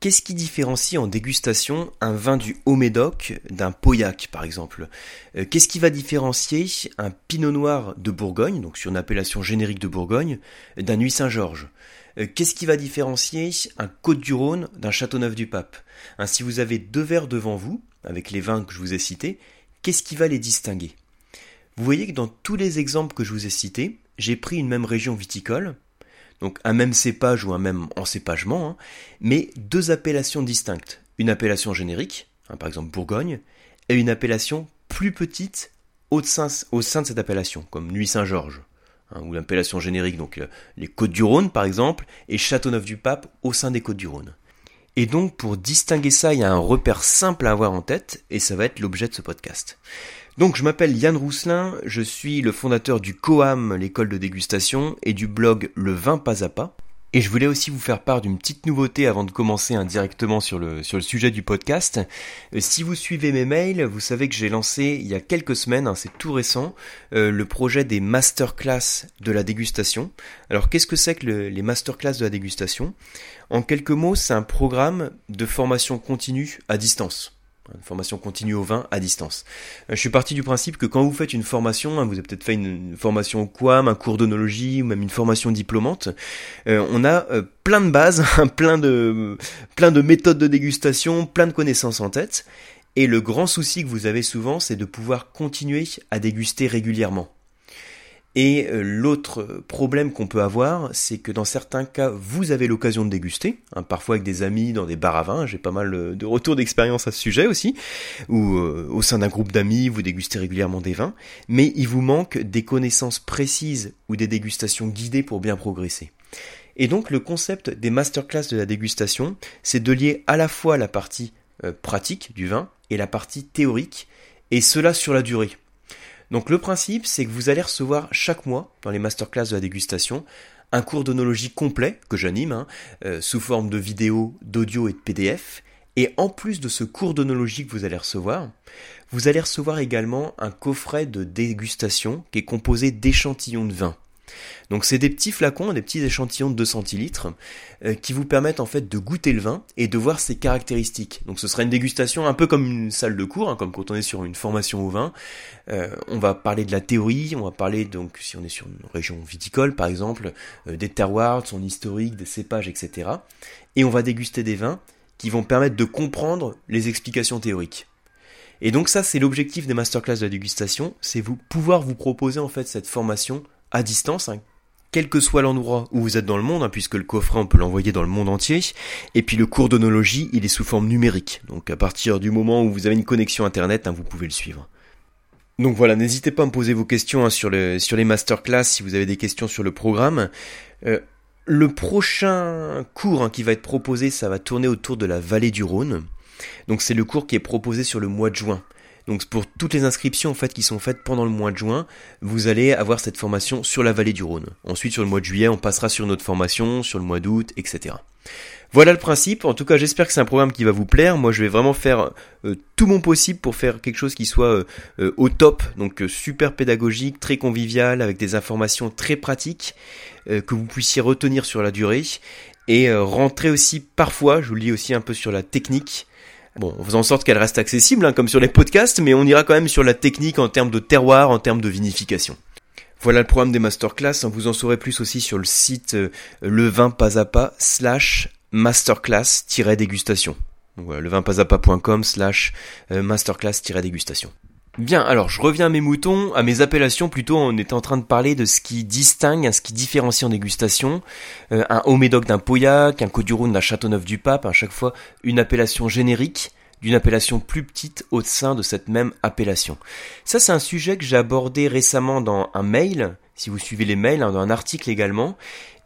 Qu'est-ce qui différencie en dégustation un vin du Haut-Médoc d'un Pauillac, par exemple? Euh, Qu'est-ce qui va différencier un Pinot Noir de Bourgogne, donc sur une appellation générique de Bourgogne, d'un Nuit Saint-Georges euh, Qu'est-ce qui va différencier un Côte-du-Rhône d'un Châteauneuf-du-Pape? Hein, Si vous avez deux verres devant vous, avec les vins que je vous ai cités, qu'est-ce qui va les distinguer? Vous voyez que dans tous les exemples que je vous ai cités, j'ai pris une même région viticole, donc un même cépage ou un même encépagement, hein, mais deux appellations distinctes. Une appellation générique, hein, par exemple Bourgogne, et une appellation plus petite au sein, de cette appellation, comme Nuit Saint-Georges, hein, ou l'appellation générique, donc euh, les Côtes-du-Rhône par exemple, et Châteauneuf-du-Pape au sein des Côtes-du-Rhône. Et donc pour distinguer ça, il y a un repère simple à avoir en tête, et ça va être l'objet de ce podcast. Donc je m'appelle Yann Rousselin, je suis le fondateur du COAM, l'école de dégustation, et du blog Le vin pas à pas. Et je voulais aussi vous faire part d'une petite nouveauté avant de commencer indirectement sur le, sur le sujet du podcast. Euh, si vous suivez mes mails, vous savez que j'ai lancé il y a quelques semaines, hein, c'est tout récent, euh, le projet des masterclass de la dégustation. Alors qu'est-ce que c'est que les masterclass de la dégustation? En quelques mots, c'est un programme de formation continue à distance une formation continue au vin à distance. Euh, je suis parti du principe que quand vous faites une formation, hein, vous avez peut-être fait une, formation au QAM, un cours d'onologie ou même une formation diplômante, euh, on a euh, plein de bases, plein de plein de méthodes de dégustation, plein de connaissances en tête. Et le grand souci que vous avez souvent, c'est de pouvoir continuer à déguster régulièrement. Et euh, l'autre problème qu'on peut avoir, c'est que dans certains cas, vous avez l'occasion de déguster, hein, parfois avec des amis dans des bars à vin, j'ai pas mal euh, de retours d'expérience à ce sujet aussi, ou euh, au sein d'un groupe d'amis, vous dégustez régulièrement des vins, mais il vous manque des connaissances précises ou des dégustations guidées pour bien progresser. Et donc le concept des masterclass de la dégustation, c'est de lier à la fois la partie pratique du vin et la partie théorique, et cela sur la durée. Donc le principe, c'est que vous allez recevoir chaque mois, dans les masterclass de la dégustation, un cours d'onologie complet que j'anime, hein, euh, sous forme de vidéo, d'audio et de PDF. Et en plus de ce cours d'onologie que vous allez recevoir, vous allez recevoir également un coffret de dégustation qui est composé d'échantillons de vin. Donc c'est des petits flacons, des petits échantillons de 2 centilitres euh, qui vous permettent en fait de goûter le vin et de voir ses caractéristiques. Donc ce sera une dégustation un peu comme une salle de cours, hein, comme quand on est sur une formation au vin. Euh, on va parler de la théorie, on va parler donc si on est sur une région viticole par exemple, euh, des terroirs, son historique, des cépages, etc. Et on va déguster des vins qui vont permettre de comprendre les explications théoriques. Et donc ça, c'est l'objectif des masterclass de la dégustation, c'est vous pouvoir vous proposer en fait cette formation à distance, hein, quel que soit l'endroit où vous êtes dans le monde, hein, puisque le coffret on peut l'envoyer dans le monde entier, et puis le cours d'onologie il est sous forme numérique, donc à partir du moment où vous avez une connexion internet, hein, vous pouvez le suivre. Donc voilà, n'hésitez pas à me poser vos questions sur, le, sur les masterclass si vous avez des questions sur le programme. Euh, le prochain cours qui va être proposé, ça va tourner autour de la vallée du Rhône. Donc c'est le cours qui est proposé sur le mois de juin. Donc pour toutes les inscriptions en fait qui sont faites pendant le mois de juin, vous allez avoir cette formation sur la vallée du Rhône. Ensuite sur le mois de juillet, on passera sur notre formation, sur le mois d'août, etc. Voilà le principe. En tout cas, j'espère que c'est un programme qui va vous plaire. Moi, je vais vraiment faire euh, tout mon possible pour faire quelque chose qui soit euh, euh, au top, donc super pédagogique, très convivial, avec des informations très pratiques que vous puissiez retenir sur la durée et rentrer aussi parfois, je vous le dis aussi un peu sur la technique, Bon, on faisant en sorte qu'elle reste accessible, hein, comme sur les podcasts, mais on ira quand même sur la technique en termes de terroir, en termes de vinification. Voilà le programme des masterclass. Hein. Vous en saurez plus aussi sur le site euh, levin pas à pas slash masterclass-dégustation. Voilà, slash euh, masterclass-dégustation. Bien, alors je reviens à mes moutons, à mes appellations plutôt, on était en train de parler de ce qui distingue, ce qui différencie en dégustation, euh, un haut médoc d'un Pauillac, un Côte-du-Rhône d'un Châteauneuf-du-Pape, à chaque fois une appellation générique d'une appellation plus petite au sein de cette même appellation. Ça c'est un sujet que j'ai abordé récemment dans un mail, si vous suivez les mails, hein, dans un article également,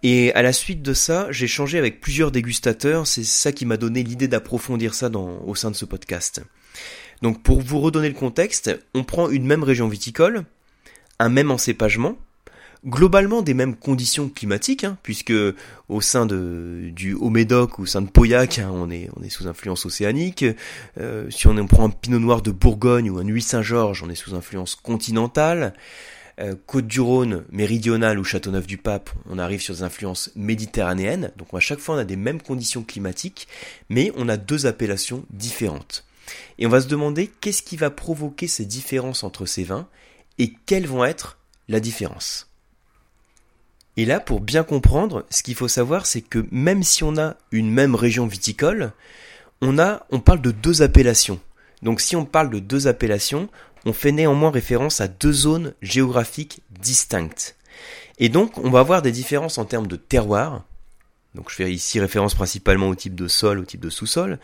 et à la suite de ça, j'ai changé avec plusieurs dégustateurs, c'est ça qui m'a donné l'idée d'approfondir ça au sein de ce podcast. Donc pour vous redonner le contexte, on prend une même région viticole, un même encépagement, globalement des mêmes conditions climatiques, hein, puisque au sein du Haut-Médoc ou au sein de Pauillac, hein, on, est, sous influence océanique. Euh, si on, prend un Pinot Noir de Bourgogne ou un Nuit Saint-Georges, on est sous influence continentale. euh, Côte-du-Rhône, méridionale ou Châteauneuf-du-Pape, on arrive sur des influences méditerranéennes. Donc à chaque fois on a des mêmes conditions climatiques, mais on a deux appellations différentes. Et on va se demander qu'est-ce qui va provoquer ces différences entre ces vins et quelles vont être la différence. Et là, pour bien comprendre, ce qu'il faut savoir, c'est que même si on a une même région viticole, on a, on parle de deux appellations. Donc si on parle de deux appellations, on fait néanmoins référence à deux zones géographiques distinctes. Et donc on va avoir des différences en termes de terroir. Donc je fais ici référence principalement au type de sol, au type de sous-sol,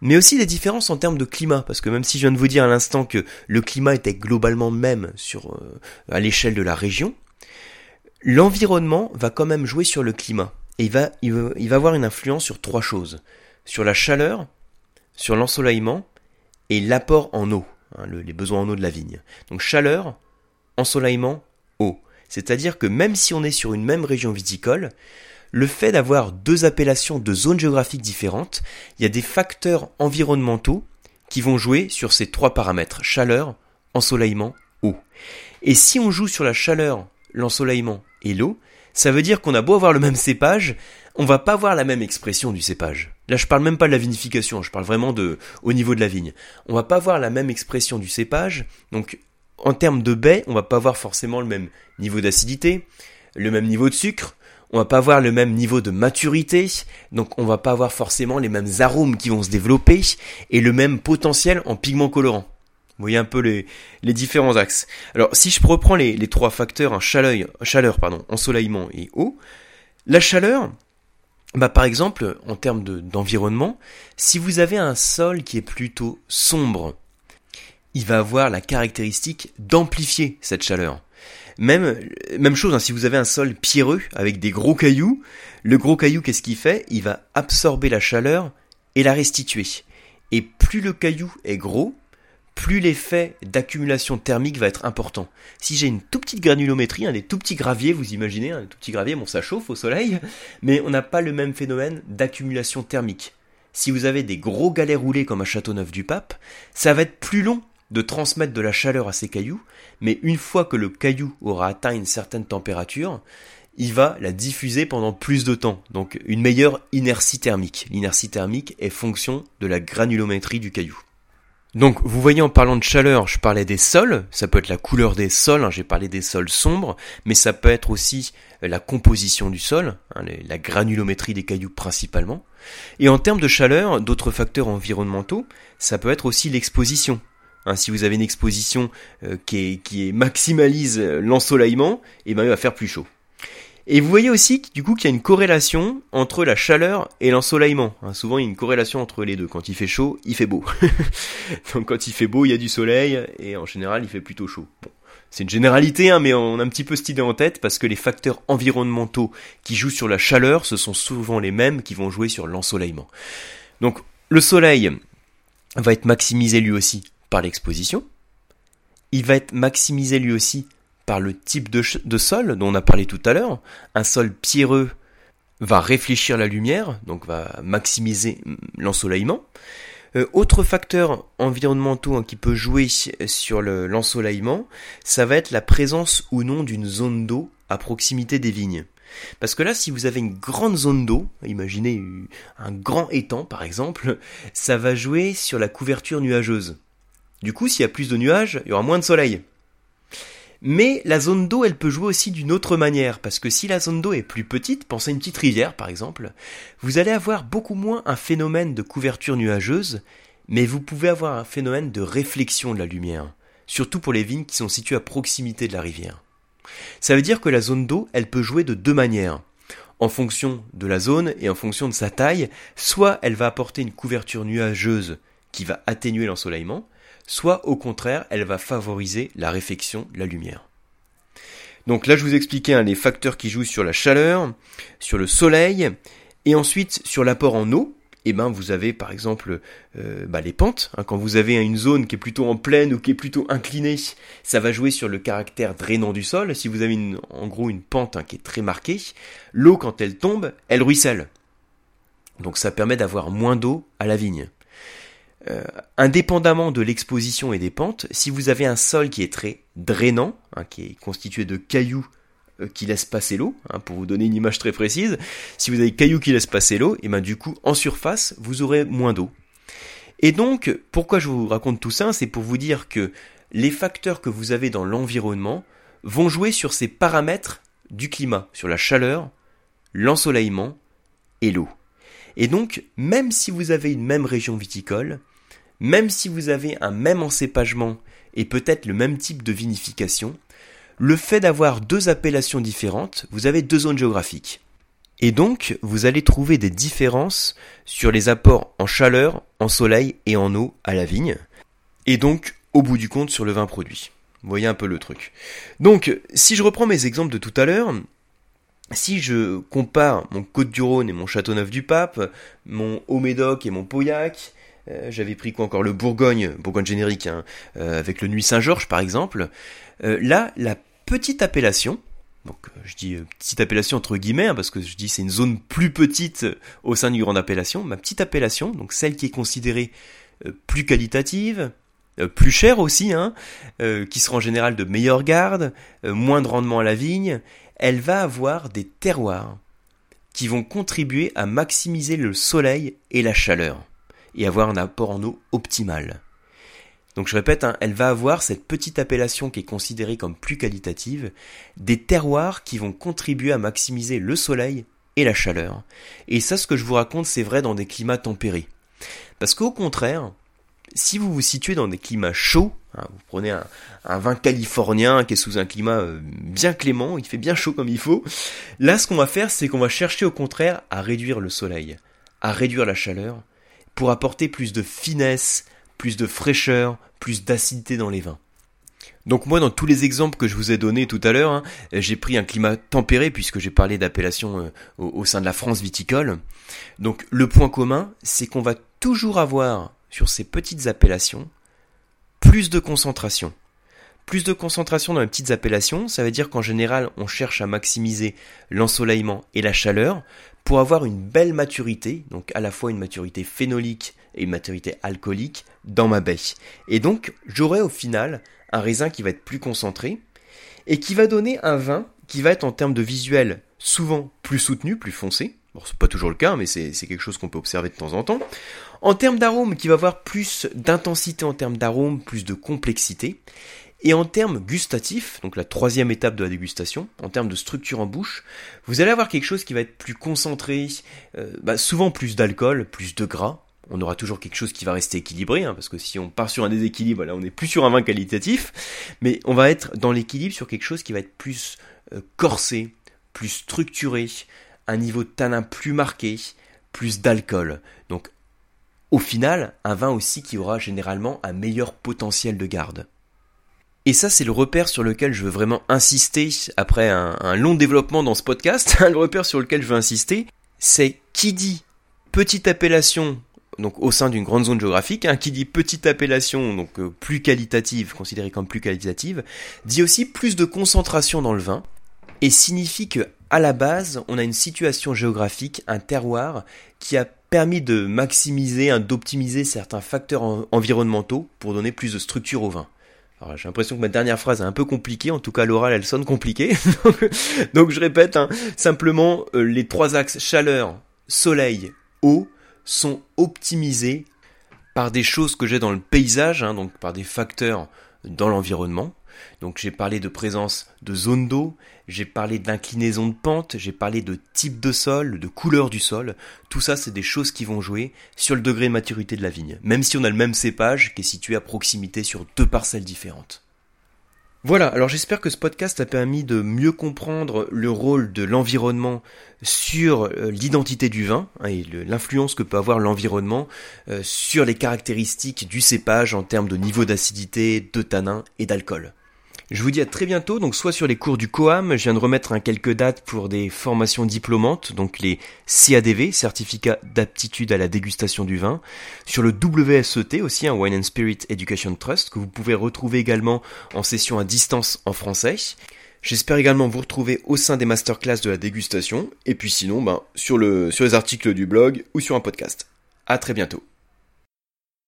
mais aussi des différences en termes de climat, parce que même si je viens de vous dire à l'instant que le climat était globalement même sur euh, à l'échelle de la région, l'environnement va quand même jouer sur le climat. Et il va, il va, avoir une influence sur trois choses. Sur la chaleur, sur l'ensoleillement et l'apport en eau, hein, les besoins en eau de la vigne. Donc chaleur, ensoleillement, eau. C'est-à-dire que même si on est sur une même région viticole, le fait d'avoir deux appellations de zones géographiques différentes, il y a des facteurs environnementaux qui vont jouer sur ces trois paramètres, chaleur, ensoleillement, eau. Et si on joue sur la chaleur, l'ensoleillement et l'eau, ça veut dire qu'on a beau avoir le même cépage, on va pas avoir la même expression du cépage. Là, je parle même pas de la vinification, je parle vraiment de au niveau de la vigne. On va pas avoir la même expression du cépage. Donc, en termes de baie, on va pas avoir forcément le même niveau d'acidité, le même niveau de sucre, on va pas avoir le même niveau de maturité, donc on va pas avoir forcément les mêmes arômes qui vont se développer et le même potentiel en pigments colorants. Vous voyez un peu les, les différents axes. Alors si je reprends les, les trois facteurs, hein, chaleur, chaleur, pardon, ensoleillement et eau, la chaleur, bah par exemple, en termes d'environnement, si vous avez un sol qui est plutôt sombre, il va avoir la caractéristique d'amplifier cette chaleur. Même, chose, hein, si vous avez un sol pierreux avec des gros cailloux, le gros caillou, qu'est-ce qu'il fait? Il va absorber la chaleur et la restituer. Et plus le caillou est gros, plus l'effet d'accumulation thermique va être important. Si j'ai une toute petite granulométrie, un des tout petits graviers, vous imaginez, un tout petit gravier, bon ça chauffe au soleil, mais on n'a pas le même phénomène d'accumulation thermique. Si vous avez des gros galets roulés comme à Châteauneuf-du-Pape, ça va être plus long de transmettre de la chaleur à ces cailloux, mais une fois que le caillou aura atteint une certaine température, il va la diffuser pendant plus de temps, donc une meilleure inertie thermique. L'inertie thermique est fonction de la granulométrie du caillou. Donc, vous voyez, en parlant de chaleur, je parlais des sols, ça peut être la couleur des sols, hein, j'ai parlé des sols sombres, mais ça peut être aussi euh, la composition du sol, hein, la granulométrie des cailloux principalement. Et en termes de chaleur, d'autres facteurs environnementaux, ça peut être aussi l'exposition. Hein, si vous avez une exposition euh, qui, maximalise euh, l'ensoleillement, et eh ben il va faire plus chaud. Et vous voyez aussi du coup qu'il y a une corrélation entre la chaleur et l'ensoleillement. Hein, souvent il y a une corrélation entre les deux. Quand il fait chaud, il fait beau. Donc quand il fait beau, il y a du soleil et en général il fait plutôt chaud. C'est une généralité, hein, mais on a un petit peu cette idée en tête parce que les facteurs environnementaux qui jouent sur la chaleur, ce sont souvent les mêmes qui vont jouer sur l'ensoleillement. Donc le soleil va être maximisé lui aussi par l'exposition. Il va être maximisé lui aussi par le type de, sol dont on a parlé tout à l'heure. Un sol pierreux va réfléchir la lumière, donc va maximiser l'ensoleillement. Euh, autre facteur environnementaux hein, qui peut jouer sur l'ensoleillement, ça va être la présence ou non d'une zone d'eau à proximité des vignes. Parce que là, si vous avez une grande zone d'eau, imaginez un grand étang par exemple, ça va jouer sur la couverture nuageuse. Du coup, s'il y a plus de nuages, il y aura moins de soleil. Mais la zone d'eau, elle peut jouer aussi d'une autre manière, parce que si la zone d'eau est plus petite, pensez à une petite rivière par exemple, vous allez avoir beaucoup moins un phénomène de couverture nuageuse, mais vous pouvez avoir un phénomène de réflexion de la lumière, surtout pour les vignes qui sont situées à proximité de la rivière. Ça veut dire que la zone d'eau, elle peut jouer de deux manières. En fonction de la zone et en fonction de sa taille, soit elle va apporter une couverture nuageuse qui va atténuer l'ensoleillement, soit au contraire, elle va favoriser la réflexion de la lumière. Donc là, je vous expliquais hein, les facteurs qui jouent sur la chaleur, sur le soleil, et ensuite sur l'apport en eau. Et eh ben, vous avez par exemple euh, bah, les pentes. Hein. quand vous avez une zone qui est plutôt en plaine ou qui est plutôt inclinée, ça va jouer sur le caractère drainant du sol. Si vous avez en gros une pente hein, qui est très marquée, l'eau quand elle tombe, elle ruisselle. Donc ça permet d'avoir moins d'eau à la vigne. Euh, indépendamment de l'exposition et des pentes, si vous avez un sol qui est très drainant, hein, qui est constitué de cailloux euh, qui laissent passer l'eau, hein, pour vous donner une image très précise, si vous avez cailloux qui laissent passer l'eau, et ben du coup en surface vous aurez moins d'eau. Et donc pourquoi je vous raconte tout ça, c'est pour vous dire que les facteurs que vous avez dans l'environnement vont jouer sur ces paramètres du climat, sur la chaleur, l'ensoleillement et l'eau. Et donc, même si vous avez une même région viticole, même si vous avez un même encépagement et peut-être le même type de vinification, le fait d'avoir deux appellations différentes, vous avez deux zones géographiques. Et donc, vous allez trouver des différences sur les apports en chaleur, en soleil et en eau à la vigne. Et donc, au bout du compte, sur le vin produit. Voyez un peu le truc. Donc, si je reprends mes exemples de tout à l'heure, si je compare mon Côte-du-Rhône et mon Châteauneuf-du-Pape, mon Haut-Médoc et mon Pauillac, j'avais pris quoi encore? Le Bourgogne, Bourgogne générique, hein, euh, avec le Nuit Saint-Georges par exemple, euh, là, la petite appellation, donc je dis petite appellation entre guillemets, hein, parce que je dis c'est une zone plus petite au sein d'une grande appellation, ma petite appellation, donc celle qui est considérée plus qualitative, plus chère aussi, hein, qui sera en général de meilleure garde, moins de rendement à la vigne, elle va avoir des terroirs qui vont contribuer à maximiser le soleil et la chaleur et avoir un apport en eau optimal. Donc je répète, hein, elle va avoir cette petite appellation qui est considérée comme plus qualitative, des terroirs qui vont contribuer à maximiser le soleil et la chaleur. Et ça, ce que je vous raconte, c'est vrai dans des climats tempérés. Parce qu'au contraire, si vous vous situez dans des climats chauds, hein, vous prenez un, vin californien qui est sous un climat euh, bien clément, il fait bien chaud comme il faut, là ce qu'on va faire c'est qu'on va chercher au contraire à réduire le soleil, à réduire la chaleur, pour apporter plus de finesse, plus de fraîcheur, plus d'acidité dans les vins. Donc moi, dans tous les exemples que je vous ai donnés tout à l'heure, hein, j'ai pris un climat tempéré puisque j'ai parlé d'appellation euh, au, sein de la France viticole. Donc le point commun, c'est qu'on va toujours avoir sur ces petites appellations plus de concentration. Plus de concentration dans les petites appellations, ça veut dire qu'en général, on cherche à maximiser l'ensoleillement et la chaleur pour avoir une belle maturité, donc à la fois une maturité phénolique et une maturité alcoolique dans ma baie. Et donc j'aurai au final un raisin qui va être plus concentré et qui va donner un vin qui va être en termes de visuel souvent plus soutenu, plus foncé. Bon, c'est pas toujours le cas, mais c'est quelque chose qu'on peut observer de temps en temps. En termes d'arôme, qui va avoir plus d'intensité en termes d'arôme, plus de complexité. Et en termes gustatifs, donc la troisième étape de la dégustation, en termes de structure en bouche, vous allez avoir quelque chose qui va être plus concentré, euh, bah, souvent plus d'alcool, plus de gras. On aura toujours quelque chose qui va rester équilibré, hein, parce que si on part sur un déséquilibre, là on n'est plus sur un vin qualitatif, mais on va être dans l'équilibre sur quelque chose qui va être plus euh, corsé, plus structuré, un niveau de tanin plus marqué, plus d'alcool. Donc au final, un vin aussi qui aura généralement un meilleur potentiel de garde. Et ça, c'est le repère sur lequel je veux vraiment insister après un, long développement dans ce podcast. le repère sur lequel je veux insister, c'est qui dit petite appellation donc au sein d'une grande zone géographique, hein, qui dit petite appellation, donc euh, plus qualitative, considérée comme plus qualitative, dit aussi plus de concentration dans le vin, et signifie que à la base, on a une situation géographique, un terroir, qui a permis de maximiser, hein, d'optimiser certains facteurs environnementaux pour donner plus de structure au vin. J'ai l'impression que ma dernière phrase est un peu compliquée, en tout cas l'oral elle sonne compliquée. Donc je répète, hein, simplement euh, les trois axes chaleur, soleil, eau sont optimisés par des choses que j'ai dans le paysage, hein, donc par des facteurs dans l'environnement. Donc j'ai parlé de présence de zone d'eau, j'ai parlé d'inclinaison de pente, j'ai parlé de type de sol, de couleur du sol. Tout ça, c'est des choses qui vont jouer sur le degré de maturité de la vigne, même si on a le même cépage qui est situé à proximité sur deux parcelles différentes. Voilà, alors j'espère que ce podcast a permis de mieux comprendre le rôle de l'environnement sur euh, l'identité du vin hein, et l'influence que peut avoir l'environnement euh, sur les caractéristiques du cépage en termes de niveau d'acidité, de tanin et d'alcool. Je vous dis à très bientôt, donc soit sur les cours du COAM, je viens de remettre un quelques dates pour des formations diplômantes, donc les CADV, certificat d'aptitude à la dégustation du vin, sur le WSET aussi, un Wine and Spirit Education Trust, que vous pouvez retrouver également en session à distance en français. J'espère également vous retrouver au sein des masterclass de la dégustation, et puis sinon, ben, sur, le, sur les articles du blog ou sur un podcast. À très bientôt.